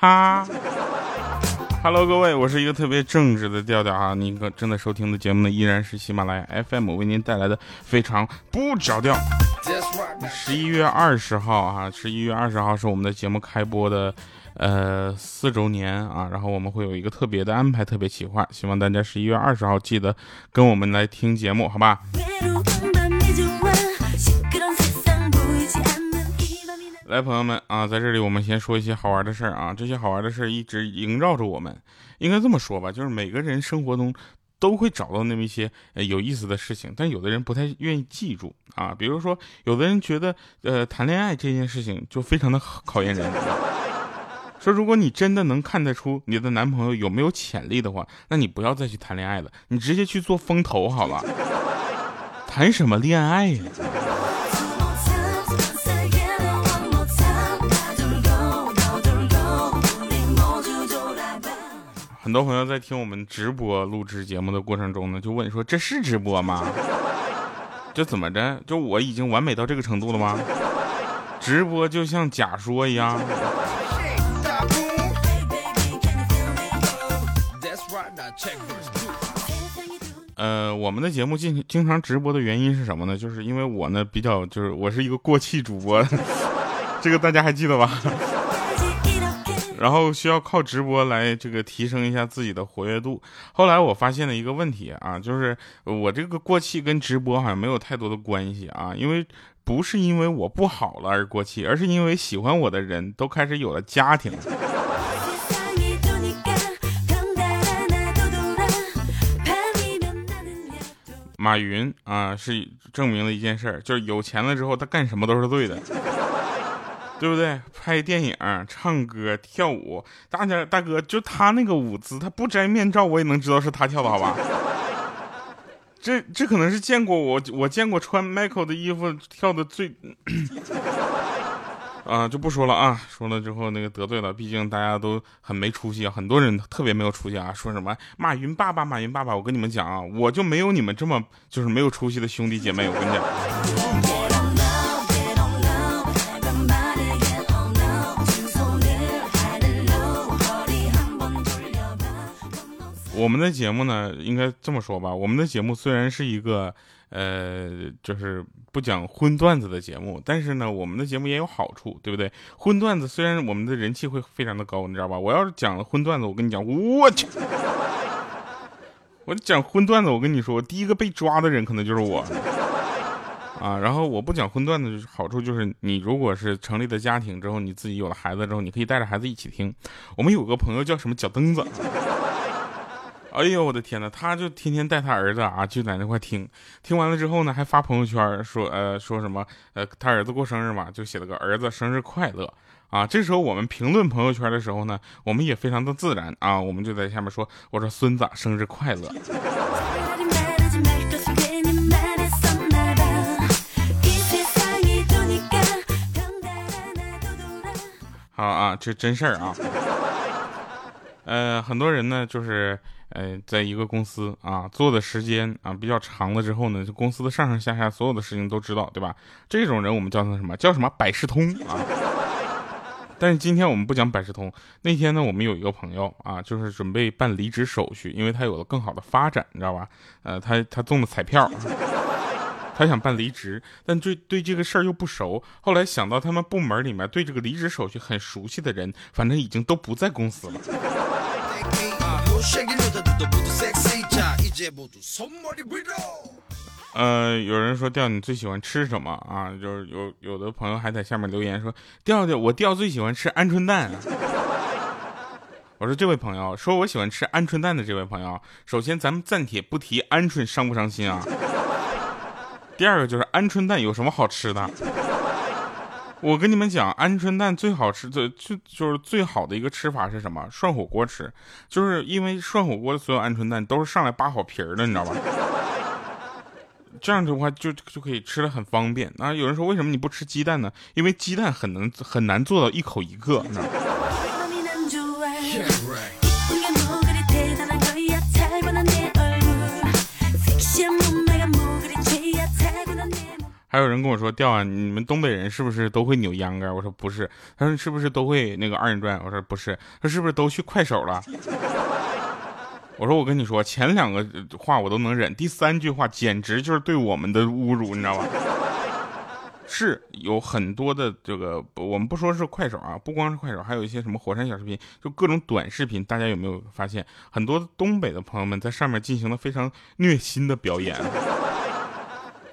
哈。Hello，各位，我是一个特别正直的调调啊！您可正在收听的节目呢，依然是喜马拉雅 FM 为您带来的非常不着调。十一月二十号啊，十一月二十号是我们的节目开播的呃四周年啊，然后我们会有一个特别的安排，特别企划，希望大家十一月二十号记得跟我们来听节目，好吧？来，朋友们啊，在这里我们先说一些好玩的事儿啊。这些好玩的事儿一直萦绕着我们。应该这么说吧，就是每个人生活中都会找到那么一些有意思的事情，但有的人不太愿意记住啊。比如说，有的人觉得呃谈恋爱这件事情就非常的考验人。说如果你真的能看得出你的男朋友有没有潜力的话，那你不要再去谈恋爱了，你直接去做风投好了。谈什么恋爱呀？很多朋友在听我们直播录制节目的过程中呢，就问说：“这是直播吗？这怎么着？就我已经完美到这个程度了吗？直播就像假说一样。”呃，我们的节目经经常直播的原因是什么呢？就是因为我呢比较就是我是一个过气主播，这个大家还记得吧？然后需要靠直播来这个提升一下自己的活跃度。后来我发现了一个问题啊，就是我这个过气跟直播好像没有太多的关系啊，因为不是因为我不好了而过气，而是因为喜欢我的人都开始有了家庭。马云啊，是证明了一件事儿，就是有钱了之后他干什么都是对的。对不对？拍电影、唱歌、跳舞，大家大哥就他那个舞姿，他不摘面罩我也能知道是他跳的，好吧？这这可能是见过我我见过穿 Michael 的衣服跳的最 啊，就不说了啊，说了之后那个得罪了，毕竟大家都很没出息啊，很多人特别没有出息啊，说什么马云爸爸，马云爸爸，我跟你们讲啊，我就没有你们这么就是没有出息的兄弟姐妹，我跟你讲。我们的节目呢，应该这么说吧。我们的节目虽然是一个，呃，就是不讲荤段子的节目，但是呢，我们的节目也有好处，对不对？荤段子虽然我们的人气会非常的高，你知道吧？我要是讲了荤段子，我跟你讲，我去，我讲荤段子，我跟你说，第一个被抓的人可能就是我啊。然后我不讲荤段子，好处就是你如果是成立了家庭之后，你自己有了孩子之后，你可以带着孩子一起听。我们有个朋友叫什么脚蹬子。哎呦我的天呐，他就天天带他儿子啊，就在那块听，听完了之后呢，还发朋友圈说，呃，说什么，呃，他儿子过生日嘛，就写了个儿子生日快乐啊。这时候我们评论朋友圈的时候呢，我们也非常的自然啊，我们就在下面说，我说孙子生日快乐。好啊，这真事儿啊。呃，很多人呢，就是。呃，在一个公司啊，做的时间啊比较长了之后呢，就公司的上上下下所有的事情都知道，对吧？这种人我们叫他什么？叫什么百事通啊？但是今天我们不讲百事通。那天呢，我们有一个朋友啊，就是准备办离职手续，因为他有了更好的发展，你知道吧？呃，他他中了彩票，他想办离职，但对对这个事儿又不熟。后来想到他们部门里面对这个离职手续很熟悉的人，反正已经都不在公司了。呃，有人说调你最喜欢吃什么啊？就是有有的朋友还在下面留言说调调，我调最喜欢吃鹌鹑蛋。我说这位朋友说我喜欢吃鹌鹑蛋的这位朋友，首先咱们暂且不提鹌鹑伤不伤心啊。第二个就是鹌鹑蛋有什么好吃的？我跟你们讲，鹌鹑蛋最好吃的就就是最好的一个吃法是什么？涮火锅吃，就是因为涮火锅的所有鹌鹑蛋都是上来扒好皮儿的，你知道吧？这样的话就就可以吃的很方便。那，有人说为什么你不吃鸡蛋呢？因为鸡蛋很能很难做到一口一个，你知道吗？还有人跟我说，调啊，你们东北人是不是都会扭秧歌？我说不是。他说是不是都会那个二人转？我说不是。他是不是都去快手了？我说我跟你说，前两个话我都能忍，第三句话简直就是对我们的侮辱，你知道吧？是有很多的这个，我们不说是快手啊，不光是快手，还有一些什么火山小视频，就各种短视频。大家有没有发现，很多东北的朋友们在上面进行了非常虐心的表演？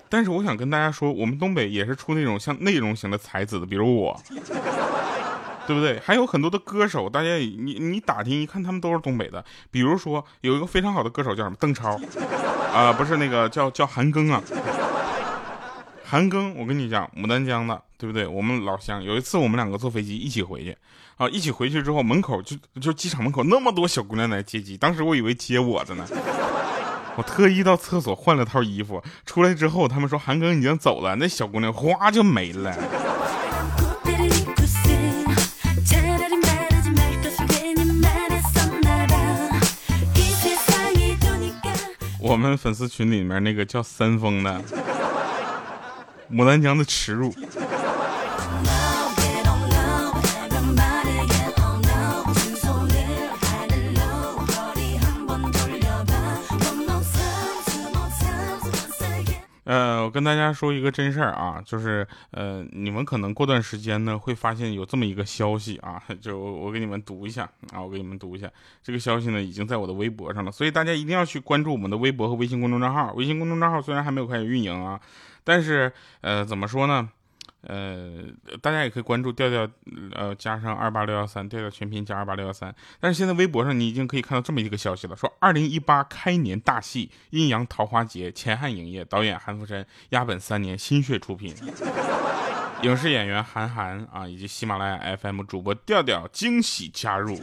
但是我想跟大家说，我们东北也是出那种像内容型的才子的，比如我，对不对？还有很多的歌手，大家你你打听一看，他们都是东北的。比如说有一个非常好的歌手叫什么？邓超，啊，不是那个叫叫韩庚啊。韩庚，我跟你讲，牡丹江的，对不对？我们老乡。有一次我们两个坐飞机一起回去，啊，一起回去之后，门口就就机场门口那么多小姑娘来接机，当时我以为接我的呢。我特意到厕所换了套衣服，出来之后，他们说韩庚已经走了，那小姑娘哗就没了。我们粉丝群里面那个叫三丰的，牡丹江的耻辱。跟大家说一个真事儿啊，就是呃，你们可能过段时间呢会发现有这么一个消息啊，就我给你们读一下啊，我给你们读一下这个消息呢，已经在我的微博上了，所以大家一定要去关注我们的微博和微信公众账号。微信公众账号虽然还没有开始运营啊，但是呃，怎么说呢？呃，大家也可以关注调调，呃，加上二八六幺三，调调全拼加二八六幺三。但是现在微博上你已经可以看到这么一个消息了，说二零一八开年大戏《阴阳桃花劫》，前汉影业导演韩福山压本三年心血出品，影视演员韩寒啊，以及喜马拉雅 FM 主播调调惊喜加入，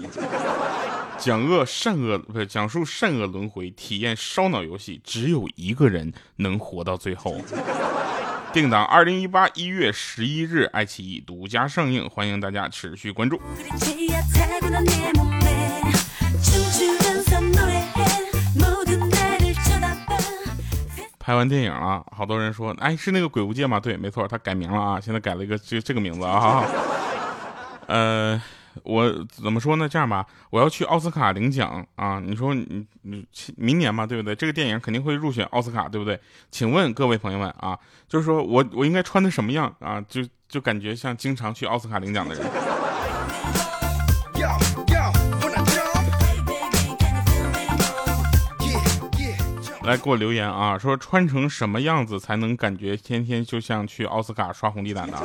讲恶善恶不是讲述善恶轮回，体验烧脑游戏，只有一个人能活到最后。定档二零一八一月十一日，爱奇艺独家上映，欢迎大家持续关注。拍完电影了，好多人说，哎，是那个《鬼屋界》吗？对，没错，他改名了啊，现在改了一个这这个名字啊，呃。我怎么说呢？这样吧，我要去奥斯卡领奖啊！你说你你明年嘛，对不对？这个电影肯定会入选奥斯卡，对不对？请问各位朋友们啊，就是说我我应该穿的什么样啊？就就感觉像经常去奥斯卡领奖的人。来给我留言啊，说穿成什么样子才能感觉天天就像去奥斯卡刷红地毯的？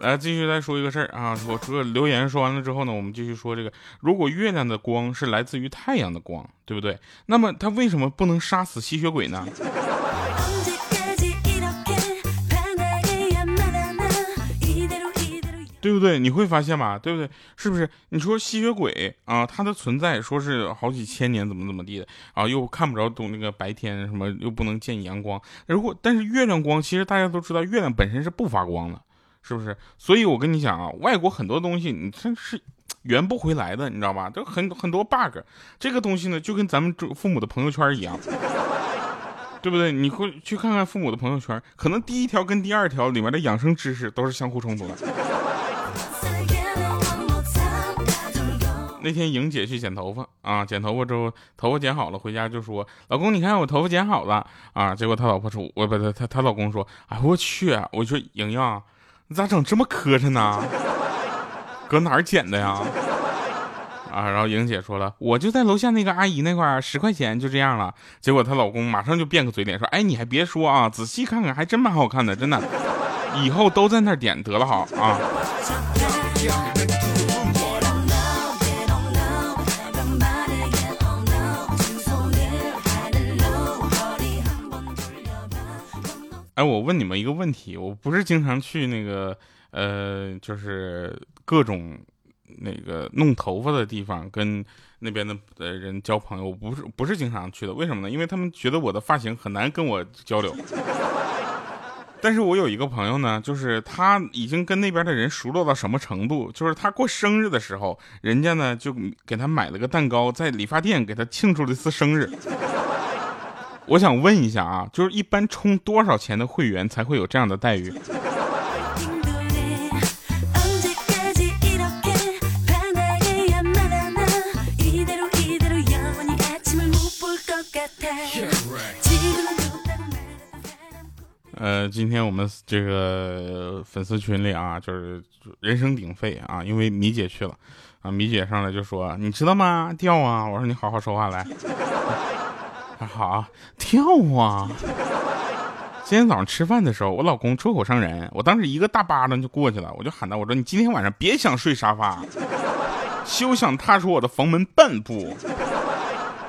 来，继续再说一个事儿啊！我这个留言说完了之后呢，我们继续说这个：如果月亮的光是来自于太阳的光，对不对？那么它为什么不能杀死吸血鬼呢？对不对？你会发现吧，对不对？是不是？你说吸血鬼啊，它的存在说是好几千年，怎么怎么地的啊？又看不着懂那个白天什么，又不能见阳光。如果但是月亮光，其实大家都知道，月亮本身是不发光的。是不是？所以我跟你讲啊，外国很多东西你真是圆不回来的，你知道吧？都很很多 bug。这个东西呢，就跟咱们父母的朋友圈一样，对不对？你会去看看父母的朋友圈，可能第一条跟第二条里面的养生知识都是相互冲突的。那天莹姐去剪头发啊，剪头发之后头发剪好了，回家就说：“老公，你看我头发剪好了啊。”结果他老婆说：“我不，他他他老公说：‘哎，我去！’我说莹莹。”你咋整这么磕碜呢？搁哪儿捡的呀？啊，然后莹姐说了，我就在楼下那个阿姨那块儿，十块钱就这样了。结果她老公马上就变个嘴脸，说：“哎，你还别说啊，仔细看看，还真蛮好看的，真的。以后都在那点得了，好啊。”哎，我问你们一个问题，我不是经常去那个，呃，就是各种那个弄头发的地方，跟那边的呃人交朋友，我不是不是经常去的，为什么呢？因为他们觉得我的发型很难跟我交流。但是我有一个朋友呢，就是他已经跟那边的人熟络到什么程度，就是他过生日的时候，人家呢就给他买了个蛋糕，在理发店给他庆祝了一次生日。我想问一下啊，就是一般充多少钱的会员才会有这样的待遇？呃，今天我们这个粉丝群里啊，就是人声鼎沸啊，因为米姐去了啊，米姐上来就说：“你知道吗？掉啊！”我说：“你好好说话来。”好，跳啊！今天早上吃饭的时候，我老公出口伤人，我当时一个大巴掌就过去了，我就喊他，我说：“你今天晚上别想睡沙发，休想踏出我的房门半步。”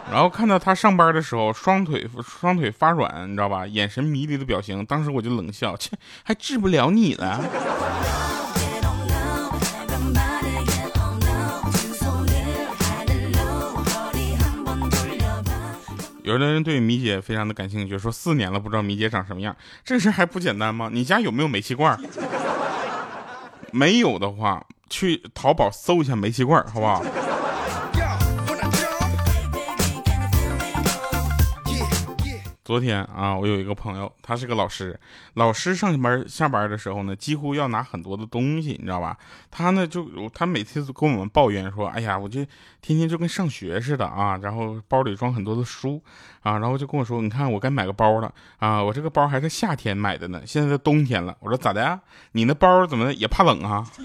然后看到他上班的时候，双腿双腿发软，你知道吧？眼神迷离的表情，当时我就冷笑，切，还治不了你了。有的人对米姐非常的感兴趣，说四年了不知道米姐长什么样，这事还不简单吗？你家有没有煤气罐？没有的话，去淘宝搜一下煤气罐，好不好？昨天啊，我有一个朋友，他是个老师。老师上班下班的时候呢，几乎要拿很多的东西，你知道吧？他呢就他每次都跟我们抱怨说：“哎呀，我这天天就跟上学似的啊，然后包里装很多的书啊，然后就跟我说，你看我该买个包了啊，我这个包还是夏天买的呢，现在都冬天了。我说咋的呀？你那包怎么也怕冷啊？”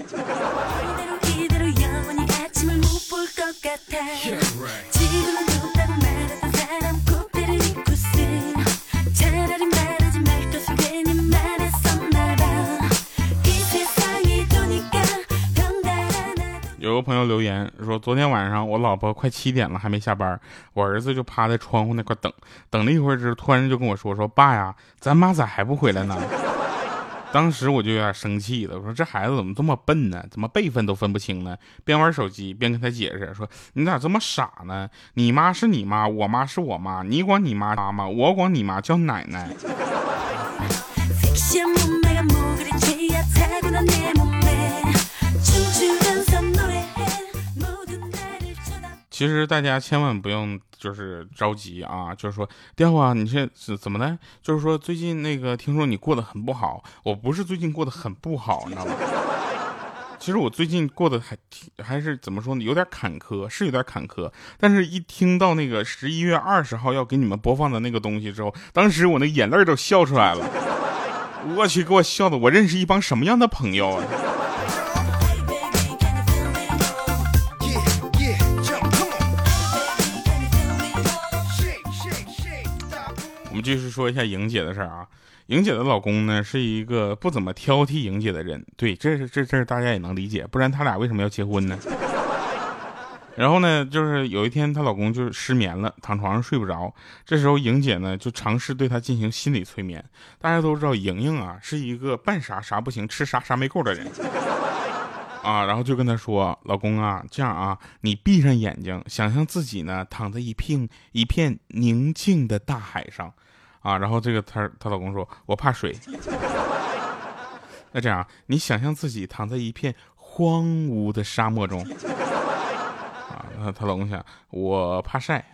有个朋友留言说，昨天晚上我老婆快七点了还没下班，我儿子就趴在窗户那块等，等了一会儿之后，突然就跟我说说爸呀，咱妈咋还不回来呢？当时我就有点生气了，我说这孩子怎么这么笨呢？怎么辈分都分不清呢？边玩手机边跟他解释说，你咋这么傻呢？你妈是你妈，我妈是我妈，你管你妈妈妈，我管你妈叫奶奶。其实大家千万不用就是着急啊，就是说掉啊，你是怎么的？就是说最近那个听说你过得很不好，我不是最近过得很不好，你知道吗？其实我最近过得还挺还是怎么说呢？有点坎坷，是有点坎坷。但是一听到那个十一月二十号要给你们播放的那个东西之后，当时我那眼泪都笑出来了。我去，给我笑的，我认识一帮什么样的朋友啊？我们继续说一下莹姐的事儿啊，莹姐的老公呢是一个不怎么挑剔莹姐的人，对，这是这这大家也能理解，不然他俩为什么要结婚呢？然后呢，就是有一天她老公就是失眠了，躺床上睡不着，这时候莹姐呢就尝试对他进行心理催眠。大家都知道莹莹啊是一个办啥啥不行，吃啥啥没够的人啊，然后就跟他说，老公啊，这样啊，你闭上眼睛，想象自己呢躺在一片一片宁静的大海上。啊，然后这个她她老公说，我怕水。那这样，你想象自己躺在一片荒芜的沙漠中。啊，那她老公想，我怕晒。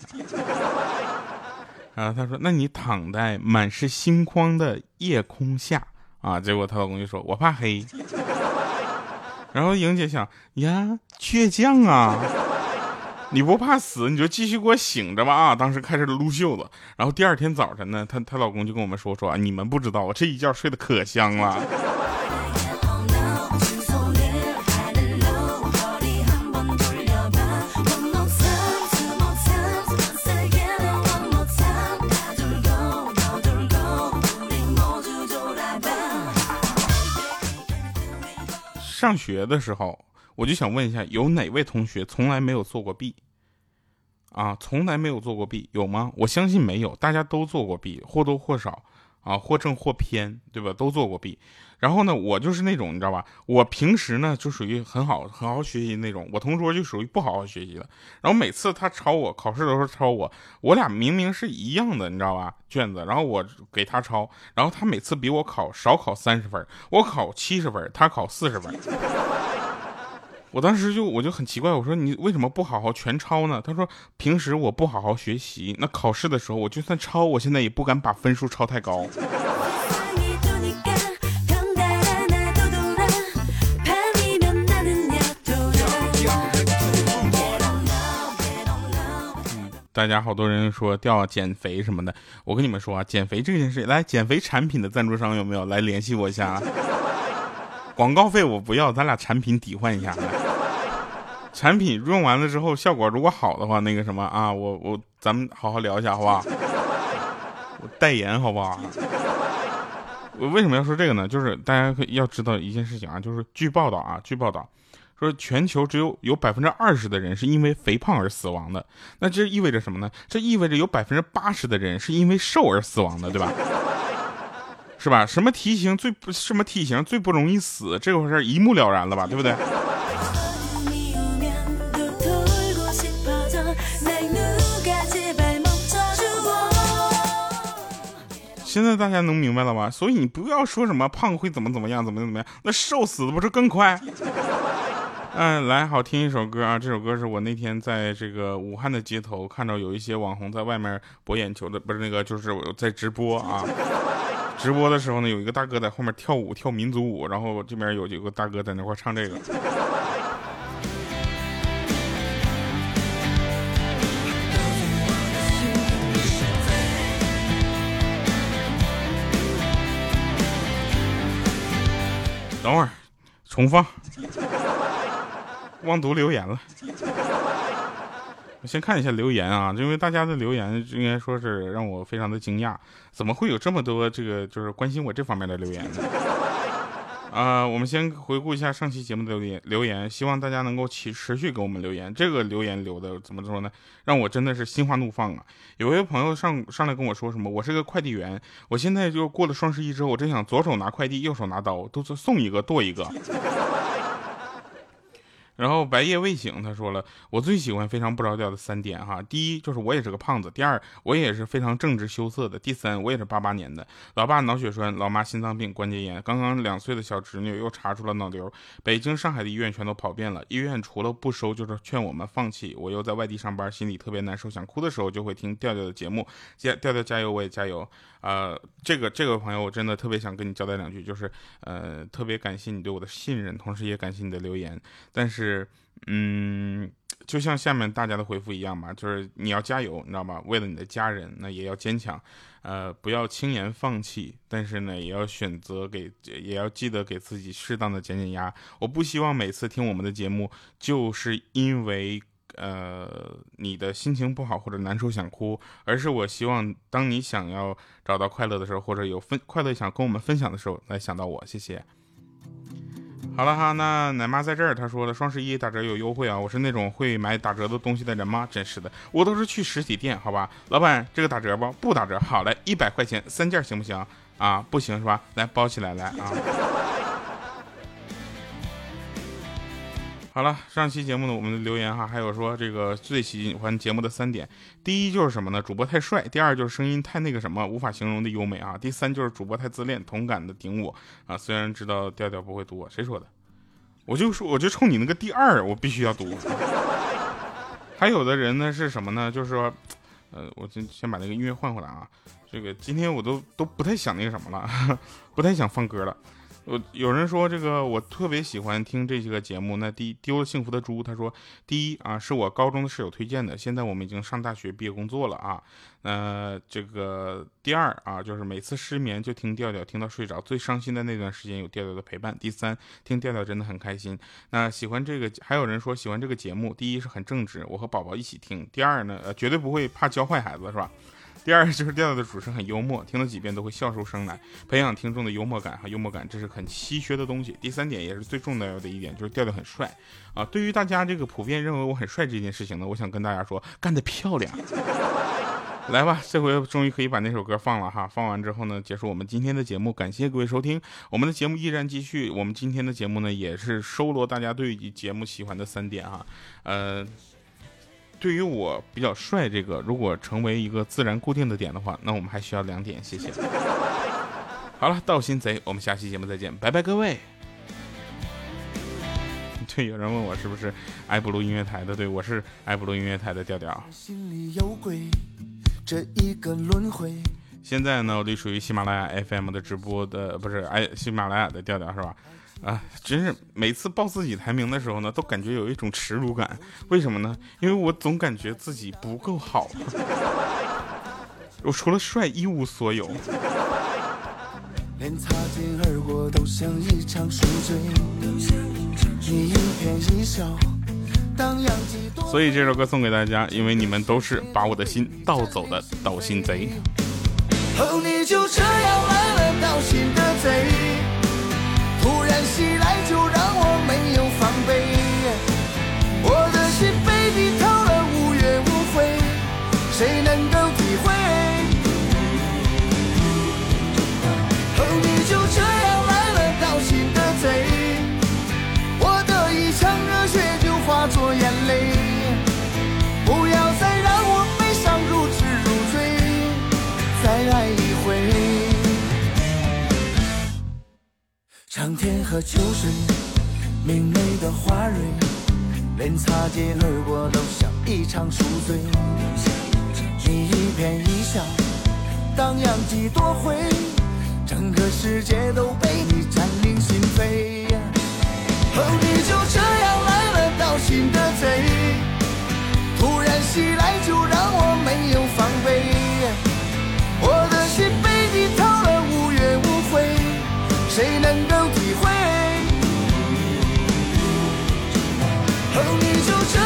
啊，他说，那你躺在满是星光的夜空下。啊，结果她老公就说，我怕黑。然后莹姐想，呀，倔强啊。你不怕死，你就继续给我醒着吧啊！当时开始撸袖子，然后第二天早晨呢，她她老公就跟我们说说啊，你们不知道，我这一觉睡得可香了。上学的时候。我就想问一下，有哪位同学从来没有做过弊？啊，从来没有做过弊，有吗？我相信没有，大家都做过弊，或多或少，啊，或正或偏，对吧？都做过弊。然后呢，我就是那种，你知道吧？我平时呢就属于很好、很好学习那种，我同桌就属于不好好学习的。然后每次他抄我，考试的时候抄我，我俩明明是一样的，你知道吧？卷子，然后我给他抄，然后他每次比我考少考三十分，我考七十分，他考四十分。我当时就我就很奇怪，我说你为什么不好好全抄呢？他说平时我不好好学习，那考试的时候我就算抄，我现在也不敢把分数抄太高。大家好多人说掉减肥什么的，我跟你们说啊，减肥这件事，来减肥产品的赞助商有没有来联系我一下？啊广告费我不要，咱俩产品抵换一下。产品用完了之后，效果如果好的话，那个什么啊，我我咱们好好聊一下，好不好？我代言好不好？我为什么要说这个呢？就是大家要知道一件事情啊，就是据报道啊，据报道说全球只有有百分之二十的人是因为肥胖而死亡的。那这意味着什么呢？这意味着有百分之八十的人是因为瘦而死亡的，对吧？是吧？什么体型最不什么体型最不容易死？这回事一目了然了吧？对不对？现在大家能明白了吧？所以你不要说什么胖会怎么怎么样，怎么怎么样，那瘦死的不是更快？嗯，来，好听一首歌啊！这首歌是我那天在这个武汉的街头看到有一些网红在外面博眼球的，不是那个，就是我在直播啊。直播的时候呢，有一个大哥在后面跳舞，跳民族舞，然后这边有几个大哥在那块唱这个。等会儿，重放，忘读留言了。我先看一下留言啊，因为大家的留言应该说是让我非常的惊讶，怎么会有这么多这个就是关心我这方面的留言呢？啊，我们先回顾一下上期节目的留言，留言，希望大家能够持持续给我们留言。这个留言留的怎么说呢？让我真的是心花怒放啊！有位朋友上上来跟我说什么，我是个快递员，我现在就过了双十一之后，我真想左手拿快递，右手拿刀，都是送一个剁一个。然后白夜未醒，他说了，我最喜欢非常不着调的三点哈，第一就是我也是个胖子，第二我也是非常正直羞涩的，第三我也是八八年的，老爸脑血栓，老妈心脏病关节炎，刚刚两岁的小侄女又查出了脑瘤，北京上海的医院全都跑遍了，医院除了不收就是劝我们放弃，我又在外地上班，心里特别难受，想哭的时候就会听调调的节目，加调调加油，我也加油。呃，这个这个朋友我真的特别想跟你交代两句，就是呃，特别感谢你对我的信任，同时也感谢你的留言。但是，是嗯，就像下面大家的回复一样吧，就是你要加油，你知道吧？为了你的家人，那也要坚强，呃，不要轻言放弃。但是呢，也要选择给，也要记得给自己适当的减减压。我不希望每次听我们的节目，就是因为。呃，你的心情不好或者难受想哭，而是我希望当你想要找到快乐的时候，或者有分快乐想跟我们分享的时候，来想到我。谢谢。好了哈，那奶妈在这儿，他说的双十一打折有优惠啊，我是那种会买打折的东西的人吗？真是的，我都是去实体店，好吧？老板，这个打折不？不打折，好嘞，一百块钱三件行不行？啊，不行是吧？来包起来来啊。好了，上期节目呢，我们的留言哈，还有说这个最喜欢节目的三点，第一就是什么呢？主播太帅，第二就是声音太那个什么，无法形容的优美啊，第三就是主播太自恋，同感的顶我啊。虽然知道调调不会读我，谁说的？我就说，我就冲你那个第二，我必须要读。还有的人呢是什么呢？就是说，呃，我先先把那个音乐换回来啊。这个今天我都都不太想那个什么了，不太想放歌了。我有人说这个我特别喜欢听这些个节目。那第一丢了幸福的猪，他说第一啊是我高中的室友推荐的。现在我们已经上大学毕业工作了啊。那这个第二啊就是每次失眠就听调调，听到睡着。最伤心的那段时间有调调的陪伴。第三听调调真的很开心。那喜欢这个还有人说喜欢这个节目，第一是很正直，我和宝宝一起听。第二呢呃绝对不会怕教坏孩子是吧？第二就是调调的主持很幽默，听了几遍都会笑出声来，培养听众的幽默感和幽默感，这是很稀缺的东西。第三点也是最重要的一点，就是调调很帅啊。对于大家这个普遍认为我很帅这件事情呢，我想跟大家说，干得漂亮！来吧，这回终于可以把那首歌放了哈。放完之后呢，结束我们今天的节目，感谢各位收听，我们的节目依然继续。我们今天的节目呢，也是收罗大家对于节目喜欢的三点哈，呃。对于我比较帅这个，如果成为一个自然固定的点的话，那我们还需要两点，谢谢。好了，盗心贼，我们下期节目再见，拜拜各位。对，有人问我是不是爱布鲁音乐台的？对，我是爱布鲁音乐台的调调。心里有鬼，这一个轮回现在呢，我隶属于喜马拉雅 FM 的直播的，不是哎，喜马拉雅的调调是吧？啊，真是每次报自己排名的时候呢，都感觉有一种耻辱感。为什么呢？因为我总感觉自己不够好，我除了帅一无所有。所以这首歌送给大家，因为你们都是把我的心盗走的盗心贼。哦，你就这样来了，盗心的贼，长天和秋水，明媚的花蕊，连擦肩而过都像一场宿醉。你一颦一笑，荡漾几多回，整个世界都被你占领心扉。哦，你就这样来了，盗心的贼，突然袭来就让我没有防备。我的心被你偷了，无怨无悔，谁能够就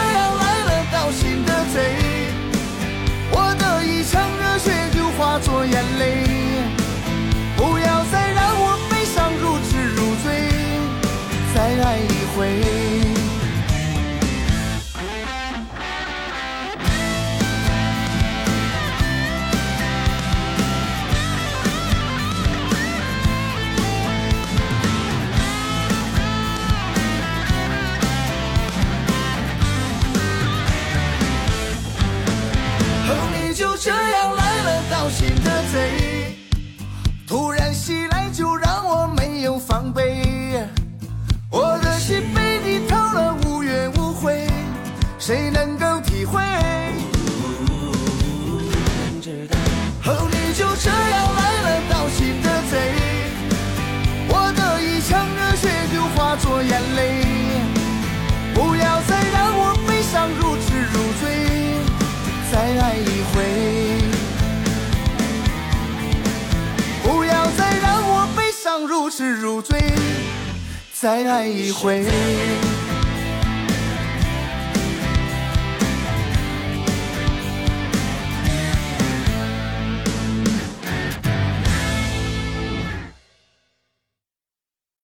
谁能够体会？哦，你就这样来了，盗心的贼，我的一腔热血就化作眼泪，不要再让我悲伤如痴如醉。再爱一回，不要再让我悲伤如痴如醉。再爱一回。